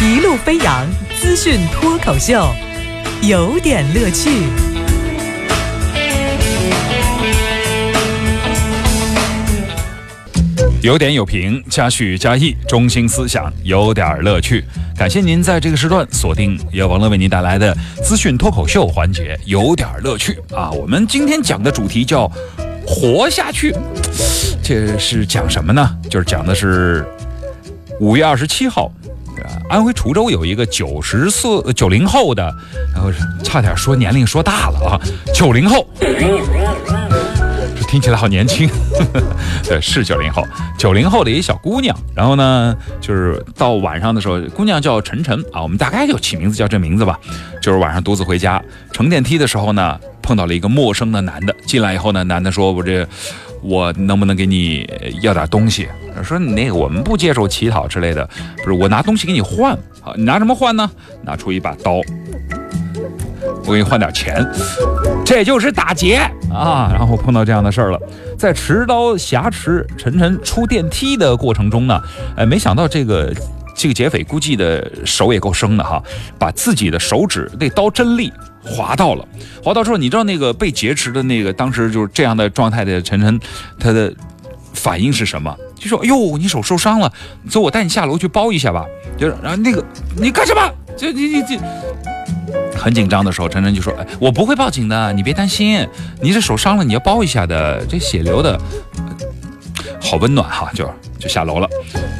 一路飞扬资讯脱口秀，有点乐趣。有点有评，加叙加意，中心思想有点乐趣。感谢您在这个时段锁定由王乐为您带来的资讯脱口秀环节，有点乐趣啊！我们今天讲的主题叫“活下去”，这是讲什么呢？就是讲的是五月二十七号，安徽滁州有一个九十四九零后的，然后差点说年龄说大了啊，九零后。听起来好年轻，对，是九零后，九零后的一小姑娘。然后呢，就是到晚上的时候，姑娘叫晨晨啊，我们大概就起名字叫这名字吧。就是晚上独自回家，乘电梯的时候呢，碰到了一个陌生的男的。进来以后呢，男的说：“我这，我能不能给你要点东西？”说：“你那个我们不接受乞讨之类的，不是我拿东西给你换。好，你拿什么换呢？拿出一把刀。”我给你换点钱，这就是打劫啊！然后碰到这样的事儿了，在持刀挟持晨晨出电梯的过程中呢，哎，没想到这个这个劫匪估计的手也够生的哈，把自己的手指那刀真利划到了，划到之后，你知道那个被劫持的那个当时就是这样的状态的陈晨，他的反应是什么？就说：“哎呦，你手受伤了，走，我带你下楼去包一下吧。”就是然后那个你干什么？这你你这。很紧张的时候，晨晨就说：“哎，我不会报警的，你别担心。你这手伤了，你要包一下的，这血流的，好温暖哈。”就。就下楼了，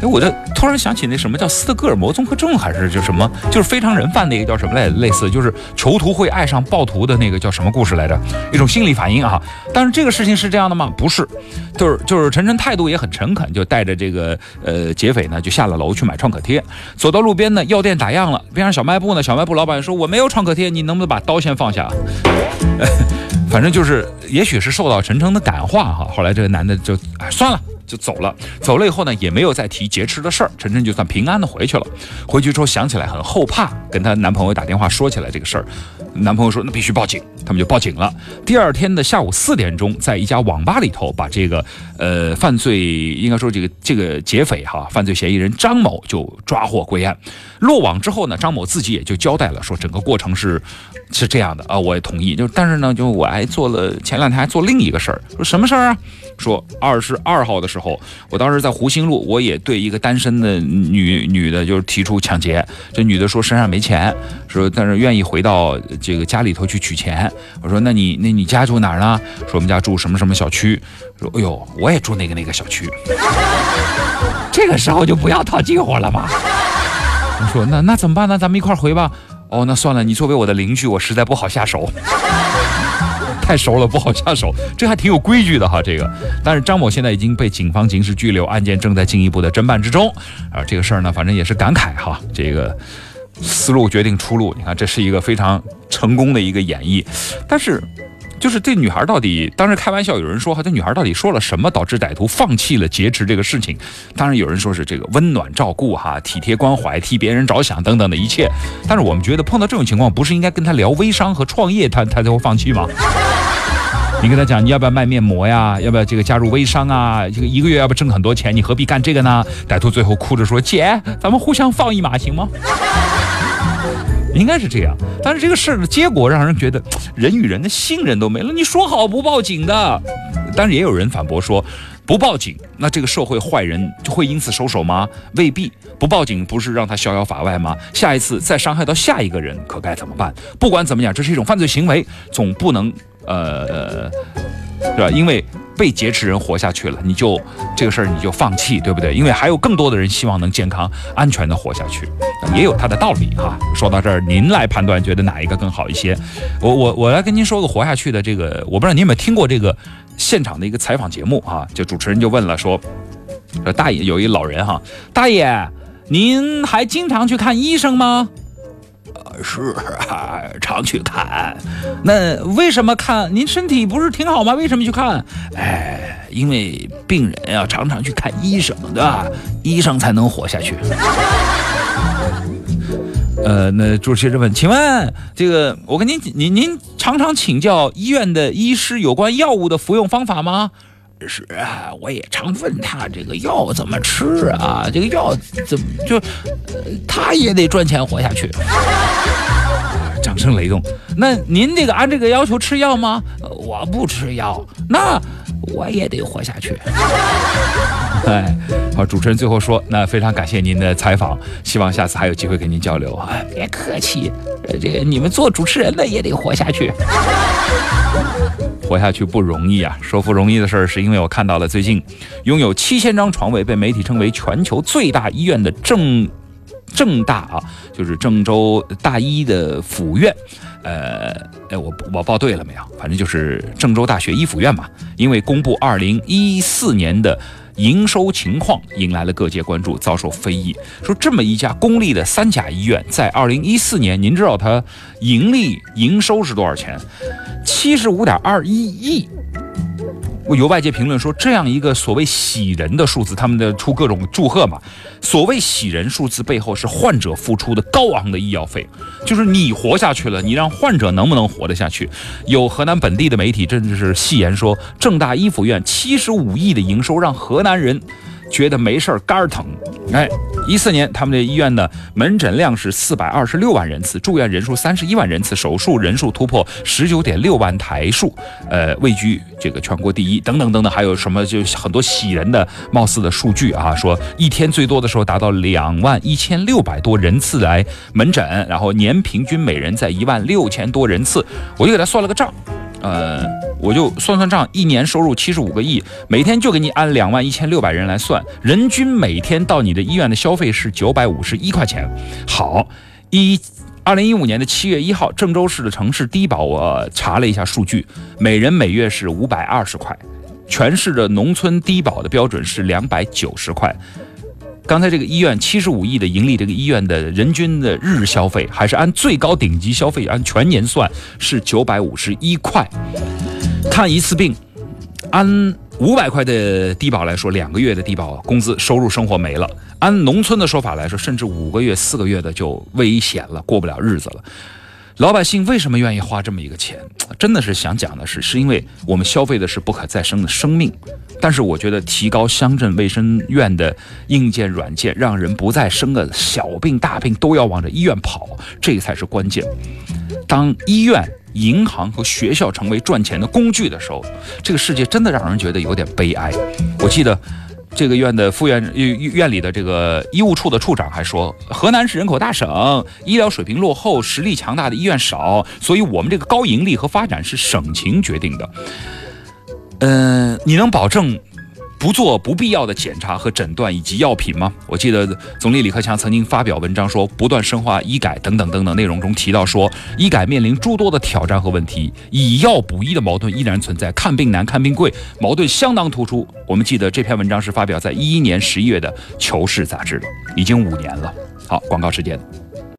哎，我就突然想起那什么叫斯德哥尔摩综合症，还是就什么，就是非常人贩那个叫什么来，类似就是囚徒会爱上暴徒的那个叫什么故事来着？一种心理反应啊。但是这个事情是这样的吗？不是，就是就是晨晨态度也很诚恳，就带着这个呃劫匪呢就下了楼去买创可贴，走到路边呢药店打烊了，边上小卖部呢，小卖部老板说我没有创可贴，你能不能把刀先放下？反正就是也许是受到陈晨的感化哈，后来这个男的就哎算了。就走了，走了以后呢，也没有再提劫持的事儿。晨晨就算平安的回去了。回去之后想起来很后怕，跟她男朋友打电话说起来这个事儿。男朋友说那必须报警，他们就报警了。第二天的下午四点钟，在一家网吧里头，把这个呃犯罪应该说这个这个劫匪哈，犯罪嫌疑人张某就抓获归案。落网之后呢，张某自己也就交代了，说整个过程是是这样的啊，我也同意。就但是呢，就我还做了前两天还做另一个事儿，说什么事儿啊？说二十二号的时候，我当时在湖心路，我也对一个单身的女女的，就是提出抢劫。这女的说身上没钱，说但是愿意回到这个家里头去取钱。我说那你那你家住哪儿呢？说我们家住什么什么小区。说哎呦，我也住那个那个小区。这个时候就不要套近乎了嘛。我说那那怎么办呢？咱们一块回吧。哦，那算了，你作为我的邻居，我实在不好下手。太熟了，不好下手。这还挺有规矩的哈，这个。但是张某现在已经被警方刑事拘留，案件正在进一步的侦办之中。啊，这个事儿呢，反正也是感慨哈。这个思路决定出路，你看，这是一个非常成功的一个演绎。但是。就是这女孩到底，当时开玩笑有人说哈，这女孩到底说了什么，导致歹徒放弃了劫持这个事情？当然有人说是这个温暖照顾哈，体贴关怀，替别人着想等等的一切。但是我们觉得碰到这种情况，不是应该跟他聊微商和创业，他他才会放弃吗？你跟他讲，你要不要卖面膜呀？要不要这个加入微商啊？这个一个月要不挣很多钱，你何必干这个呢？歹徒最后哭着说：“姐，咱们互相放一马行吗？”应该是这样，但是这个事儿的结果让人觉得人与人的信任都没了。你说好不报警的，但是也有人反驳说，不报警，那这个社会坏人就会因此收手吗？未必，不报警不是让他逍遥法外吗？下一次再伤害到下一个人，可该怎么办？不管怎么讲，这是一种犯罪行为，总不能呃，是吧？因为。被劫持人活下去了，你就这个事儿你就放弃，对不对？因为还有更多的人希望能健康安全的活下去，也有他的道理哈。说到这儿，您来判断，觉得哪一个更好一些？我我我来跟您说个活下去的这个，我不知道您有没有听过这个现场的一个采访节目啊？就主持人就问了，说说大爷有一老人哈，大爷您还经常去看医生吗？是啊，常去看。那为什么看？您身体不是挺好吗？为什么去看？哎，因为病人要常常去看医生，对吧？医生才能活下去。呃，那主持人问，请问这个，我跟您您您常常请教医院的医师有关药物的服用方法吗？时啊，我也常问他这个药怎么吃啊，这个药怎么就，他也得赚钱活下去。掌声雷动。那您这个按这个要求吃药吗？我不吃药，那我也得活下去。哎，好，主持人最后说，那非常感谢您的采访，希望下次还有机会跟您交流啊。别客气，这个你们做主持人的也得活下去。活下去不容易啊！说不容易的事儿，是因为我看到了最近拥有七千张床位，被媒体称为全球最大医院的郑郑大啊，就是郑州大医的府院。呃，哎，我我报对了没有？反正就是郑州大学医附院嘛。因为公布二零一四年的营收情况，引来了各界关注，遭受非议。说这么一家公立的三甲医院，在二零一四年，您知道它盈利营收是多少钱？七十五点二一亿。有外界评论说，这样一个所谓喜人的数字，他们的出各种祝贺嘛。所谓喜人数字背后是患者付出的高昂的医药费，就是你活下去了，你让患者能不能活得下去？有河南本地的媒体甚至是戏言说，郑大一附院七十五亿的营收让河南人觉得没事儿肝疼。哎，一四年他们的医院的门诊量是四百二十六万人次，住院人数三十一万人次，手术人数突破十九点六万台数，呃，位居这个全国第一，等等等等，还有什么就很多喜人的貌似的数据啊，说一天最多的时候达到两万一千六百多人次来门诊，然后年平均每人在一万六千多人次，我就给他算了个账。呃，我就算算账，一年收入七十五个亿，每天就给你按两万一千六百人来算，人均每天到你的医院的消费是九百五十一块钱。好，一二零一五年的七月一号，郑州市的城市低保，我查了一下数据，每人每月是五百二十块，全市的农村低保的标准是两百九十块。刚才这个医院七十五亿的盈利，这个医院的人均的日消费还是按最高顶级消费，按全年算是九百五十一块。看一次病，按五百块的低保来说，两个月的低保工资收入生活没了。按农村的说法来说，甚至五个月、四个月的就危险了，过不了日子了。老百姓为什么愿意花这么一个钱？真的是想讲的是，是因为我们消费的是不可再生的生命。但是我觉得提高乡镇卫生院的硬件软件，让人不再生个小病大病都要往这医院跑，这才是关键。当医院、银行和学校成为赚钱的工具的时候，这个世界真的让人觉得有点悲哀。我记得。这个院的副院院院里的这个医务处的处长还说，河南是人口大省，医疗水平落后，实力强大的医院少，所以我们这个高盈利和发展是省情决定的。嗯、你能保证不做不必要的检查和诊断以及药品吗？我记得总理李克强曾经发表文章说，不断深化医改等等等等内容中提到说，医改面临诸多的挑战和问题，以药补医的矛盾依然存在，看病难看病贵，矛盾相当突出。我们记得这篇文章是发表在一一年十一月的《求是》杂志的，已经五年了。好，广告时间。